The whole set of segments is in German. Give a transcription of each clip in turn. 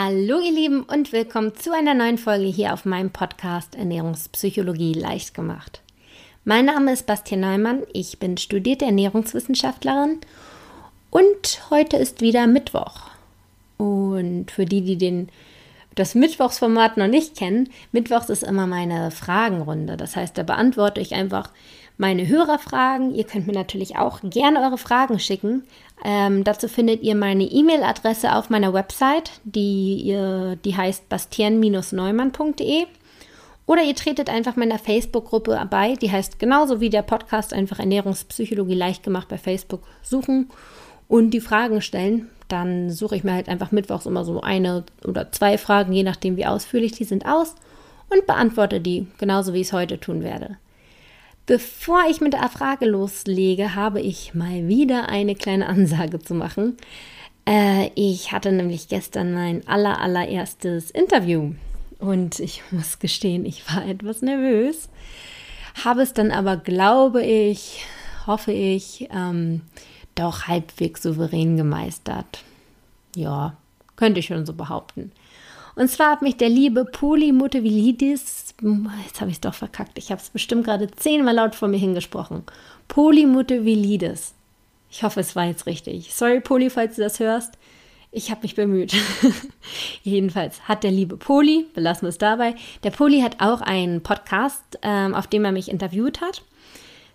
Hallo ihr Lieben und willkommen zu einer neuen Folge hier auf meinem Podcast Ernährungspsychologie leicht gemacht. Mein Name ist Bastian Neumann, ich bin studierte Ernährungswissenschaftlerin und heute ist wieder Mittwoch. Und für die, die den, das Mittwochsformat noch nicht kennen, Mittwochs ist immer meine Fragenrunde. Das heißt, da beantworte ich einfach meine Hörerfragen. Ihr könnt mir natürlich auch gerne eure Fragen schicken. Ähm, dazu findet ihr meine E-Mail-Adresse auf meiner Website, die, ihr, die heißt bastian-neumann.de. Oder ihr tretet einfach meiner Facebook-Gruppe bei, die heißt genauso wie der Podcast einfach Ernährungspsychologie leicht gemacht bei Facebook suchen und die Fragen stellen. Dann suche ich mir halt einfach mittwochs immer so eine oder zwei Fragen, je nachdem wie ausführlich die sind, aus und beantworte die, genauso wie ich es heute tun werde. Bevor ich mit der Frage loslege, habe ich mal wieder eine kleine Ansage zu machen. Äh, ich hatte nämlich gestern mein aller, allererstes Interview und ich muss gestehen, ich war etwas nervös, habe es dann aber, glaube ich, hoffe ich, ähm, doch halbwegs souverän gemeistert. Ja, könnte ich schon so behaupten. Und zwar hat mich der liebe Polymotovilidis, jetzt habe ich es doch verkackt, ich habe es bestimmt gerade zehnmal laut vor mir hingesprochen. Polymotovilidis. Ich hoffe, es war jetzt richtig. Sorry, Poly, falls du das hörst. Ich habe mich bemüht. Jedenfalls hat der liebe Poli, belassen wir es dabei, der Poli hat auch einen Podcast, ähm, auf dem er mich interviewt hat.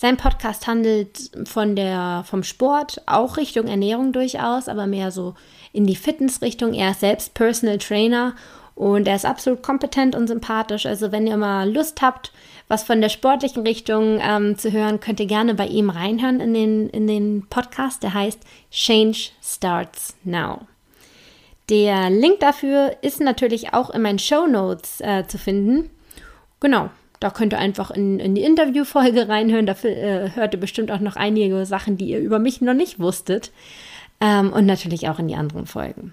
Sein Podcast handelt von der, vom Sport, auch Richtung Ernährung durchaus, aber mehr so in die Fitnessrichtung. Er ist selbst Personal Trainer und er ist absolut kompetent und sympathisch. Also wenn ihr mal Lust habt, was von der sportlichen Richtung ähm, zu hören, könnt ihr gerne bei ihm reinhören in den, in den Podcast. Der heißt Change Starts Now. Der Link dafür ist natürlich auch in meinen Show Notes äh, zu finden. Genau, da könnt ihr einfach in, in die Interviewfolge reinhören. Da äh, hört ihr bestimmt auch noch einige Sachen, die ihr über mich noch nicht wusstet. Ähm, und natürlich auch in die anderen Folgen.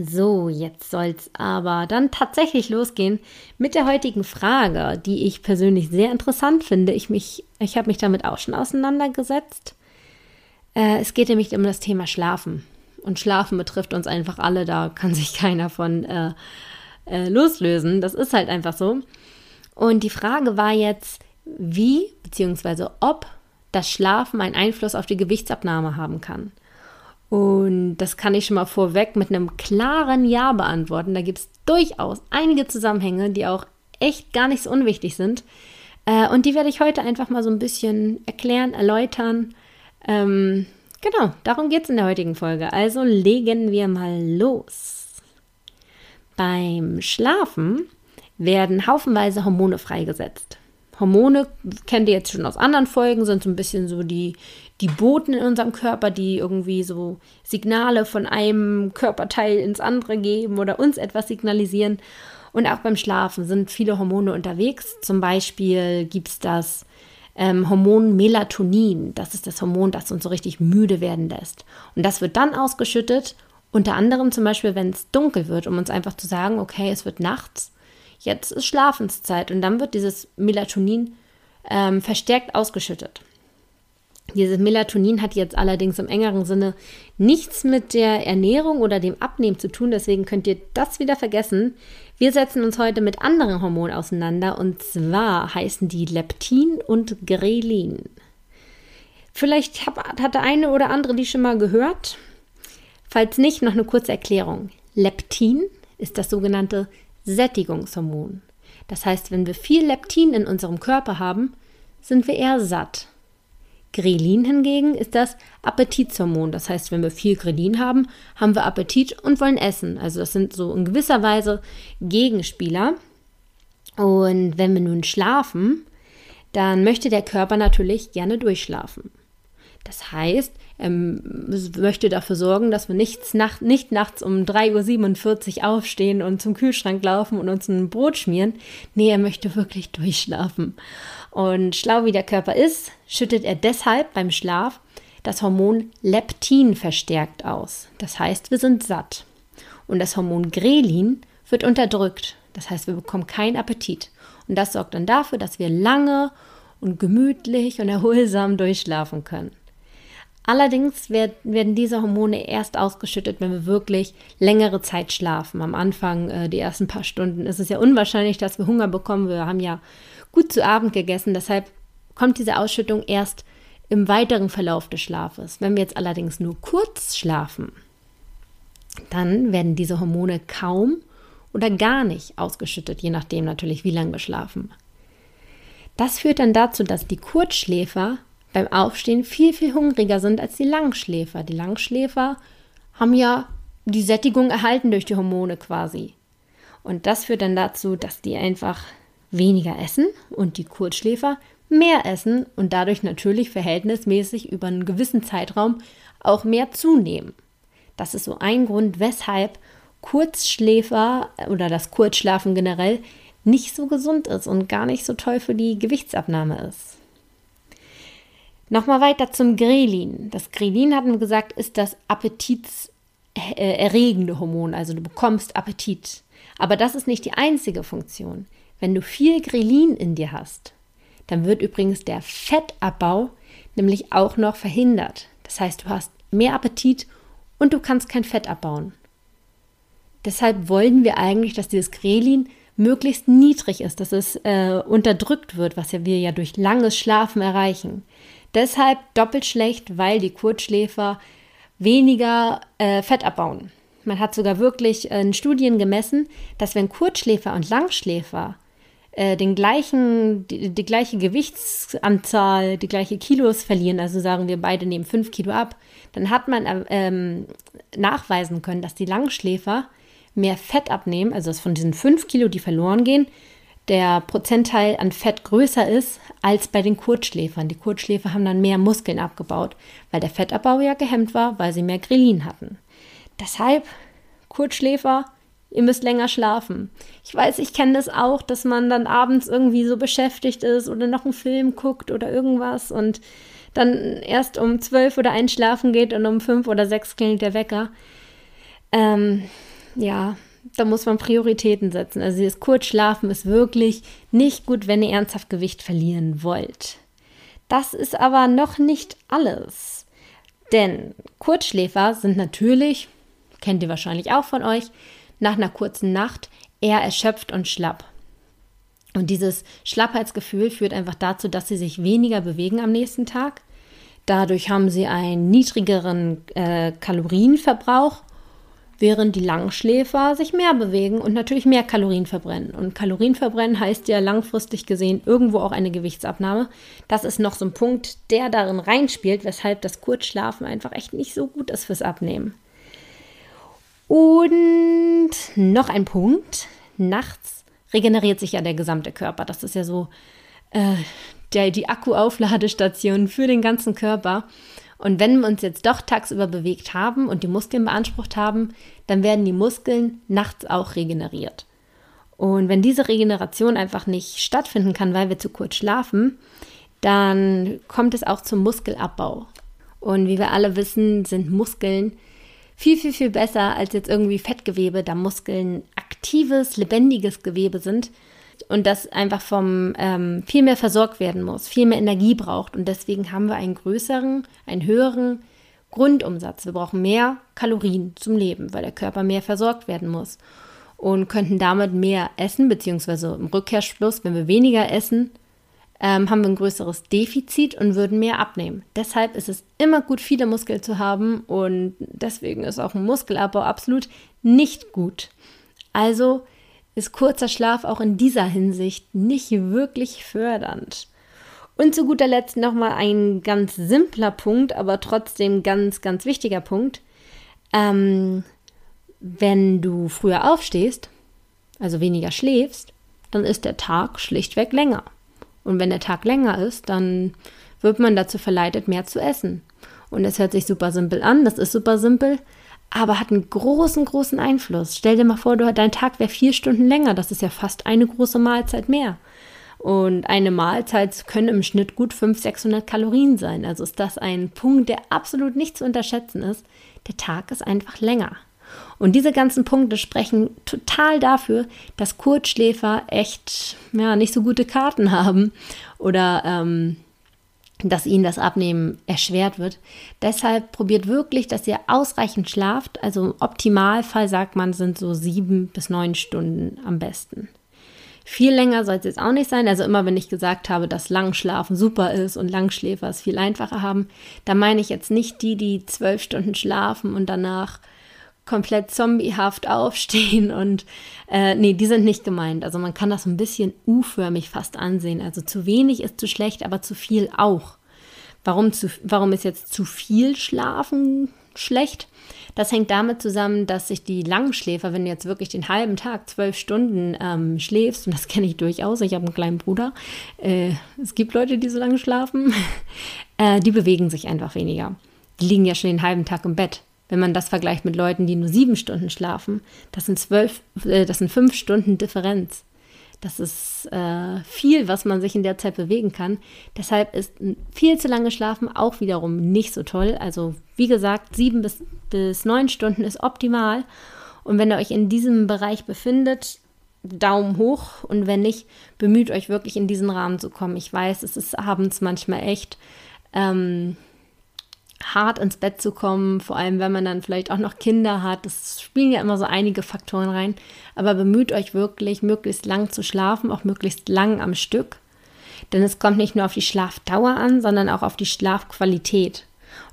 So, jetzt soll es aber dann tatsächlich losgehen mit der heutigen Frage, die ich persönlich sehr interessant finde. Ich, ich habe mich damit auch schon auseinandergesetzt. Äh, es geht nämlich um das Thema Schlafen. Und Schlafen betrifft uns einfach alle, da kann sich keiner von äh, äh, loslösen. Das ist halt einfach so. Und die Frage war jetzt, wie bzw. ob das Schlafen einen Einfluss auf die Gewichtsabnahme haben kann. Und das kann ich schon mal vorweg mit einem klaren Ja beantworten. Da gibt es durchaus einige Zusammenhänge, die auch echt gar nicht so unwichtig sind. Äh, und die werde ich heute einfach mal so ein bisschen erklären, erläutern. Ähm, genau, darum geht es in der heutigen Folge. Also legen wir mal los. Beim Schlafen werden haufenweise Hormone freigesetzt. Hormone kennt ihr jetzt schon aus anderen Folgen, sind so ein bisschen so die, die Boten in unserem Körper, die irgendwie so Signale von einem Körperteil ins andere geben oder uns etwas signalisieren. Und auch beim Schlafen sind viele Hormone unterwegs. Zum Beispiel gibt es das ähm, Hormon Melatonin. Das ist das Hormon, das uns so richtig müde werden lässt. Und das wird dann ausgeschüttet, unter anderem zum Beispiel, wenn es dunkel wird, um uns einfach zu sagen, okay, es wird nachts jetzt ist Schlafenszeit und dann wird dieses Melatonin ähm, verstärkt ausgeschüttet. Dieses Melatonin hat jetzt allerdings im engeren Sinne nichts mit der Ernährung oder dem Abnehmen zu tun, deswegen könnt ihr das wieder vergessen. Wir setzen uns heute mit anderen Hormonen auseinander und zwar heißen die Leptin und Grelin. Vielleicht hat der eine oder andere die schon mal gehört. Falls nicht, noch eine kurze Erklärung. Leptin ist das sogenannte Sättigungshormon. Das heißt, wenn wir viel Leptin in unserem Körper haben, sind wir eher satt. Grelin hingegen ist das Appetitshormon. Das heißt, wenn wir viel Grelin haben, haben wir Appetit und wollen essen. Also das sind so in gewisser Weise Gegenspieler. Und wenn wir nun schlafen, dann möchte der Körper natürlich gerne durchschlafen. Das heißt, er möchte dafür sorgen, dass wir nichts nach, nicht nachts um 3.47 Uhr aufstehen und zum Kühlschrank laufen und uns ein Brot schmieren. Nee, er möchte wirklich durchschlafen. Und schlau wie der Körper ist, schüttet er deshalb beim Schlaf das Hormon Leptin verstärkt aus. Das heißt, wir sind satt. Und das Hormon Grelin wird unterdrückt. Das heißt, wir bekommen keinen Appetit. Und das sorgt dann dafür, dass wir lange und gemütlich und erholsam durchschlafen können. Allerdings werden diese Hormone erst ausgeschüttet, wenn wir wirklich längere Zeit schlafen. Am Anfang, äh, die ersten paar Stunden, ist es ja unwahrscheinlich, dass wir Hunger bekommen. Wir haben ja gut zu Abend gegessen. Deshalb kommt diese Ausschüttung erst im weiteren Verlauf des Schlafes. Wenn wir jetzt allerdings nur kurz schlafen, dann werden diese Hormone kaum oder gar nicht ausgeschüttet, je nachdem natürlich, wie lange wir schlafen. Das führt dann dazu, dass die Kurzschläfer beim Aufstehen viel, viel hungriger sind als die Langschläfer. Die Langschläfer haben ja die Sättigung erhalten durch die Hormone quasi. Und das führt dann dazu, dass die einfach weniger essen und die Kurzschläfer mehr essen und dadurch natürlich verhältnismäßig über einen gewissen Zeitraum auch mehr zunehmen. Das ist so ein Grund, weshalb Kurzschläfer oder das Kurzschlafen generell nicht so gesund ist und gar nicht so toll für die Gewichtsabnahme ist. Nochmal weiter zum Grelin. Das Grelin, hatten wir gesagt, ist das appetitserregende Hormon, also du bekommst Appetit. Aber das ist nicht die einzige Funktion. Wenn du viel Grelin in dir hast, dann wird übrigens der Fettabbau nämlich auch noch verhindert. Das heißt, du hast mehr Appetit und du kannst kein Fett abbauen. Deshalb wollen wir eigentlich, dass dieses Grelin möglichst niedrig ist, dass es äh, unterdrückt wird, was ja wir ja durch langes Schlafen erreichen. Deshalb doppelt schlecht, weil die Kurzschläfer weniger äh, Fett abbauen. Man hat sogar wirklich äh, in Studien gemessen, dass wenn Kurzschläfer und Langschläfer äh, den gleichen, die, die, gleiche Gewichtsanzahl, die gleiche Kilos verlieren, also sagen wir beide nehmen fünf Kilo ab, dann hat man äh, ähm, nachweisen können, dass die Langschläfer mehr Fett abnehmen, also dass von diesen fünf Kilo, die verloren gehen, der Prozentteil an Fett größer ist als bei den Kurzschläfern. Die Kurzschläfer haben dann mehr Muskeln abgebaut, weil der Fettabbau ja gehemmt war, weil sie mehr Grelin hatten. Deshalb Kurzschläfer ihr müsst länger schlafen. Ich weiß, ich kenne das auch, dass man dann abends irgendwie so beschäftigt ist oder noch einen Film guckt oder irgendwas und dann erst um zwölf oder eins schlafen geht und um fünf oder sechs klingelt der Wecker. Ähm, ja, da muss man Prioritäten setzen. Also das Kurzschlafen ist wirklich nicht gut, wenn ihr ernsthaft Gewicht verlieren wollt. Das ist aber noch nicht alles. Denn Kurzschläfer sind natürlich, kennt ihr wahrscheinlich auch von euch, nach einer kurzen Nacht eher erschöpft und schlapp. Und dieses Schlappheitsgefühl führt einfach dazu, dass sie sich weniger bewegen am nächsten Tag. Dadurch haben sie einen niedrigeren äh, Kalorienverbrauch, während die Langschläfer sich mehr bewegen und natürlich mehr Kalorien verbrennen. Und Kalorien verbrennen heißt ja langfristig gesehen irgendwo auch eine Gewichtsabnahme. Das ist noch so ein Punkt, der darin reinspielt, weshalb das Kurzschlafen einfach echt nicht so gut ist fürs Abnehmen. Und noch ein Punkt. Nachts regeneriert sich ja der gesamte Körper. Das ist ja so äh, der, die Akkuaufladestation für den ganzen Körper. Und wenn wir uns jetzt doch tagsüber bewegt haben und die Muskeln beansprucht haben, dann werden die Muskeln nachts auch regeneriert. Und wenn diese Regeneration einfach nicht stattfinden kann, weil wir zu kurz schlafen, dann kommt es auch zum Muskelabbau. Und wie wir alle wissen, sind Muskeln viel, viel, viel besser als jetzt irgendwie Fettgewebe, da Muskeln aktives, lebendiges Gewebe sind und das einfach vom ähm, viel mehr versorgt werden muss, viel mehr Energie braucht. Und deswegen haben wir einen größeren, einen höheren Grundumsatz. Wir brauchen mehr Kalorien zum Leben, weil der Körper mehr versorgt werden muss. Und könnten damit mehr essen, beziehungsweise im Rückkehrschluss, wenn wir weniger essen, ähm, haben wir ein größeres Defizit und würden mehr abnehmen. Deshalb ist es immer gut, viele Muskeln zu haben und deswegen ist auch ein Muskelabbau absolut nicht gut. Also ist kurzer Schlaf auch in dieser Hinsicht nicht wirklich fördernd. Und zu guter Letzt nochmal ein ganz simpler Punkt, aber trotzdem ganz, ganz wichtiger Punkt. Ähm, wenn du früher aufstehst, also weniger schläfst, dann ist der Tag schlichtweg länger. Und wenn der Tag länger ist, dann wird man dazu verleitet, mehr zu essen. Und es hört sich super simpel an, das ist super simpel, aber hat einen großen, großen Einfluss. Stell dir mal vor, du, dein Tag wäre vier Stunden länger, das ist ja fast eine große Mahlzeit mehr. Und eine Mahlzeit können im Schnitt gut 500, 600 Kalorien sein. Also ist das ein Punkt, der absolut nicht zu unterschätzen ist. Der Tag ist einfach länger. Und diese ganzen Punkte sprechen total dafür, dass Kurzschläfer echt ja, nicht so gute Karten haben oder ähm, dass ihnen das Abnehmen erschwert wird. Deshalb probiert wirklich, dass ihr ausreichend schlaft. Also im Optimalfall sagt man, sind so sieben bis neun Stunden am besten. Viel länger soll es jetzt auch nicht sein. Also immer, wenn ich gesagt habe, dass Langschlafen super ist und Langschläfer es viel einfacher haben, da meine ich jetzt nicht die, die zwölf Stunden schlafen und danach komplett zombiehaft aufstehen und äh, nee, die sind nicht gemeint. Also man kann das ein bisschen U-förmig fast ansehen. Also zu wenig ist zu schlecht, aber zu viel auch. Warum, zu, warum ist jetzt zu viel Schlafen schlecht? Das hängt damit zusammen, dass sich die Langschläfer, wenn du jetzt wirklich den halben Tag zwölf Stunden ähm, schläfst, und das kenne ich durchaus, ich habe einen kleinen Bruder, äh, es gibt Leute, die so lange schlafen, äh, die bewegen sich einfach weniger. Die liegen ja schon den halben Tag im Bett. Wenn man das vergleicht mit Leuten, die nur sieben Stunden schlafen, das sind zwölf, äh, das sind fünf Stunden Differenz. Das ist äh, viel, was man sich in der Zeit bewegen kann. Deshalb ist viel zu lange Schlafen auch wiederum nicht so toll. Also wie gesagt, sieben bis, bis neun Stunden ist optimal. Und wenn ihr euch in diesem Bereich befindet, Daumen hoch. Und wenn nicht, bemüht euch wirklich in diesen Rahmen zu kommen. Ich weiß, es ist abends manchmal echt. Ähm, hart ins Bett zu kommen, vor allem wenn man dann vielleicht auch noch Kinder hat. Das spielen ja immer so einige Faktoren rein. Aber bemüht euch wirklich, möglichst lang zu schlafen, auch möglichst lang am Stück. Denn es kommt nicht nur auf die Schlafdauer an, sondern auch auf die Schlafqualität.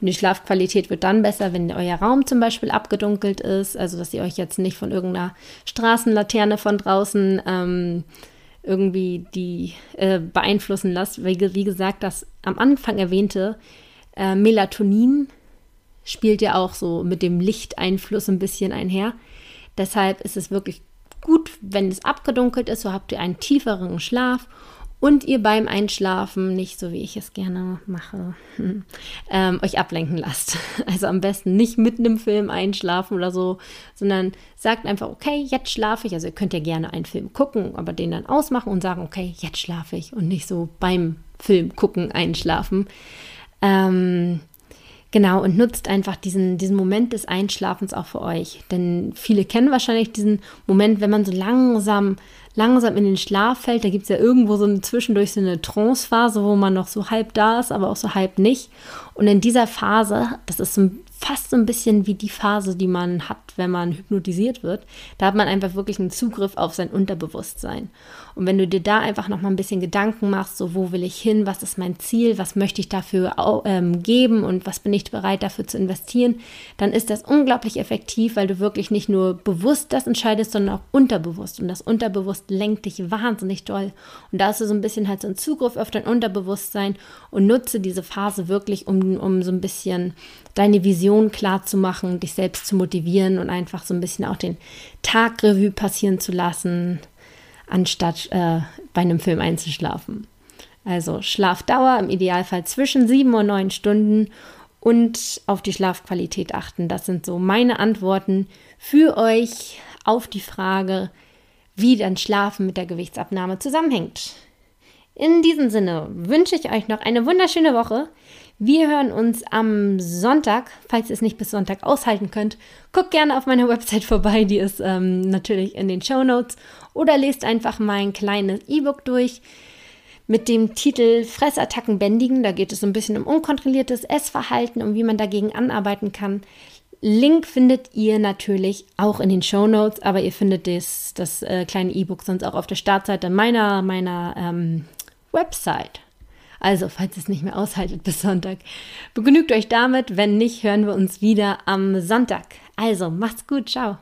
Und die Schlafqualität wird dann besser, wenn euer Raum zum Beispiel abgedunkelt ist, also dass ihr euch jetzt nicht von irgendeiner Straßenlaterne von draußen ähm, irgendwie die äh, beeinflussen lasst. Weil, wie gesagt, das am Anfang erwähnte, äh, Melatonin spielt ja auch so mit dem Lichteinfluss ein bisschen einher. Deshalb ist es wirklich gut, wenn es abgedunkelt ist, so habt ihr einen tieferen Schlaf und ihr beim Einschlafen nicht, so wie ich es gerne mache, ähm, euch ablenken lasst. Also am besten nicht mitten im Film einschlafen oder so, sondern sagt einfach, okay, jetzt schlafe ich. Also ihr könnt ja gerne einen Film gucken, aber den dann ausmachen und sagen, okay, jetzt schlafe ich und nicht so beim Film gucken einschlafen. Ähm, genau, und nutzt einfach diesen, diesen Moment des Einschlafens auch für euch. Denn viele kennen wahrscheinlich diesen Moment, wenn man so langsam, langsam in den Schlaf fällt. Da gibt es ja irgendwo so eine, zwischendurch so eine Trance-Phase, wo man noch so halb da ist, aber auch so halb nicht. Und in dieser Phase, das ist so ein fast so ein bisschen wie die Phase, die man hat, wenn man hypnotisiert wird. Da hat man einfach wirklich einen Zugriff auf sein Unterbewusstsein. Und wenn du dir da einfach noch mal ein bisschen Gedanken machst, so wo will ich hin, was ist mein Ziel, was möchte ich dafür ähm, geben und was bin ich bereit dafür zu investieren, dann ist das unglaublich effektiv, weil du wirklich nicht nur bewusst das entscheidest, sondern auch unterbewusst. Und das Unterbewusst lenkt dich wahnsinnig doll. Und da hast du so ein bisschen halt so einen Zugriff auf dein Unterbewusstsein und nutze diese Phase wirklich, um, um so ein bisschen deine Vision klar zu machen, dich selbst zu motivieren und einfach so ein bisschen auch den Tag Revue passieren zu lassen, anstatt äh, bei einem Film einzuschlafen. Also Schlafdauer im Idealfall zwischen sieben und neun Stunden und auf die Schlafqualität achten. Das sind so meine Antworten für euch auf die Frage, wie dann Schlafen mit der Gewichtsabnahme zusammenhängt. In diesem Sinne wünsche ich euch noch eine wunderschöne Woche. Wir hören uns am Sonntag, falls ihr es nicht bis Sonntag aushalten könnt. Guckt gerne auf meiner Website vorbei, die ist ähm, natürlich in den Show Notes. Oder lest einfach mein kleines E-Book durch mit dem Titel Fressattacken bändigen. Da geht es so ein bisschen um unkontrolliertes Essverhalten und wie man dagegen anarbeiten kann. Link findet ihr natürlich auch in den Show Notes, aber ihr findet das, das äh, kleine E-Book sonst auch auf der Startseite meiner, meiner ähm, Website. Also, falls es nicht mehr aushaltet bis Sonntag, begnügt euch damit. Wenn nicht, hören wir uns wieder am Sonntag. Also, macht's gut. Ciao.